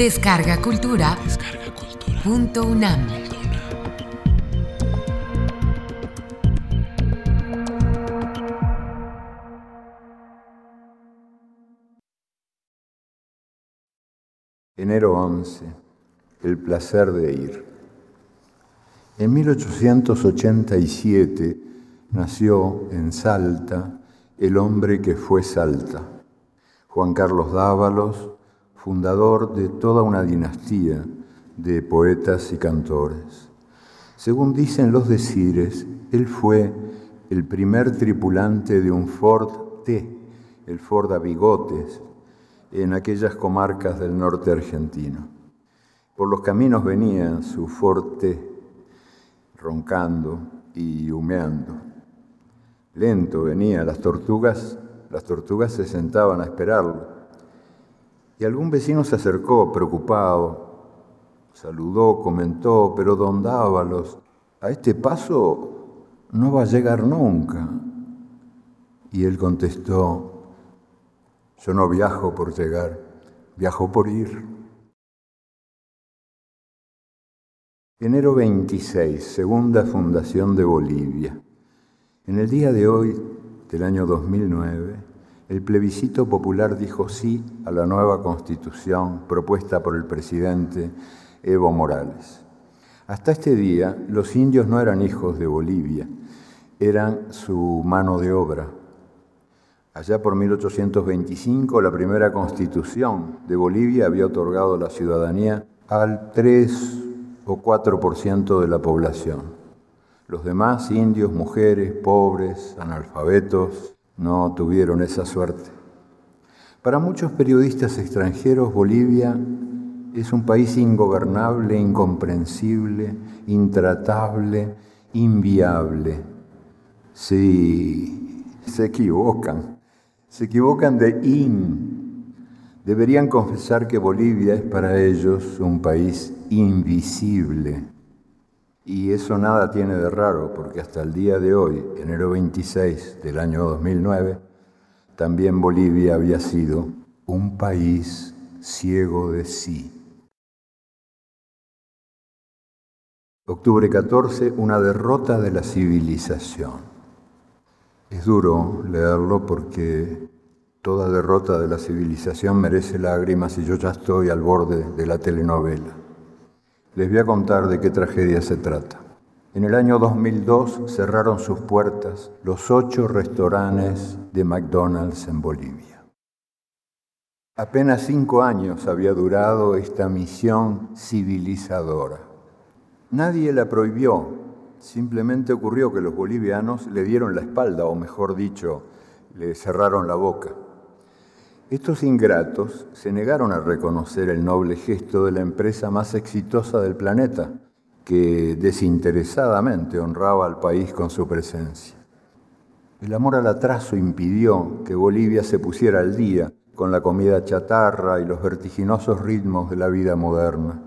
Descarga Cultura. Punto UNAM. Enero 11. El placer de ir. En 1887 nació en Salta el hombre que fue Salta, Juan Carlos Dávalos, fundador de toda una dinastía de poetas y cantores. Según dicen los decires, él fue el primer tripulante de un Ford T, el Ford a bigotes, en aquellas comarcas del norte argentino. Por los caminos venía su Ford T, roncando y humeando. Lento venía, las tortugas, las tortugas se sentaban a esperarlo y algún vecino se acercó preocupado, saludó, comentó, pero don Dávalos, a este paso no va a llegar nunca. Y él contestó, yo no viajo por llegar, viajo por ir. Enero 26, segunda fundación de Bolivia. En el día de hoy, del año 2009, el plebiscito popular dijo sí a la nueva constitución propuesta por el presidente Evo Morales. Hasta este día, los indios no eran hijos de Bolivia, eran su mano de obra. Allá por 1825, la primera constitución de Bolivia había otorgado la ciudadanía al 3 o 4% de la población. Los demás, indios, mujeres, pobres, analfabetos, no tuvieron esa suerte. Para muchos periodistas extranjeros, Bolivia es un país ingobernable, incomprensible, intratable, inviable. Sí, se equivocan. Se equivocan de in. Deberían confesar que Bolivia es para ellos un país invisible. Y eso nada tiene de raro, porque hasta el día de hoy, enero 26 del año 2009, también Bolivia había sido un país ciego de sí. Octubre 14, una derrota de la civilización. Es duro leerlo porque toda derrota de la civilización merece lágrimas y yo ya estoy al borde de la telenovela. Les voy a contar de qué tragedia se trata. En el año 2002 cerraron sus puertas los ocho restaurantes de McDonald's en Bolivia. Apenas cinco años había durado esta misión civilizadora. Nadie la prohibió, simplemente ocurrió que los bolivianos le dieron la espalda, o mejor dicho, le cerraron la boca. Estos ingratos se negaron a reconocer el noble gesto de la empresa más exitosa del planeta, que desinteresadamente honraba al país con su presencia. El amor al atraso impidió que Bolivia se pusiera al día con la comida chatarra y los vertiginosos ritmos de la vida moderna.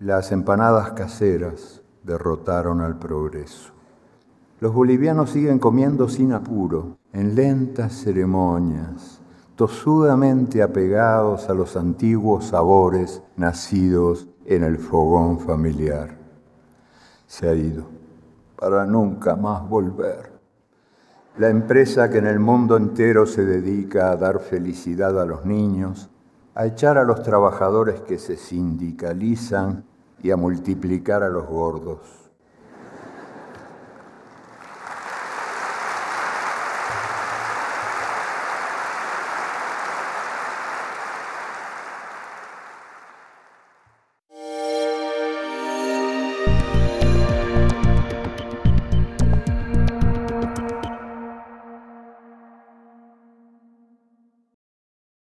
Las empanadas caseras derrotaron al progreso. Los bolivianos siguen comiendo sin apuro, en lentas ceremonias, tosudamente apegados a los antiguos sabores nacidos en el fogón familiar. Se ha ido para nunca más volver. La empresa que en el mundo entero se dedica a dar felicidad a los niños, a echar a los trabajadores que se sindicalizan y a multiplicar a los gordos.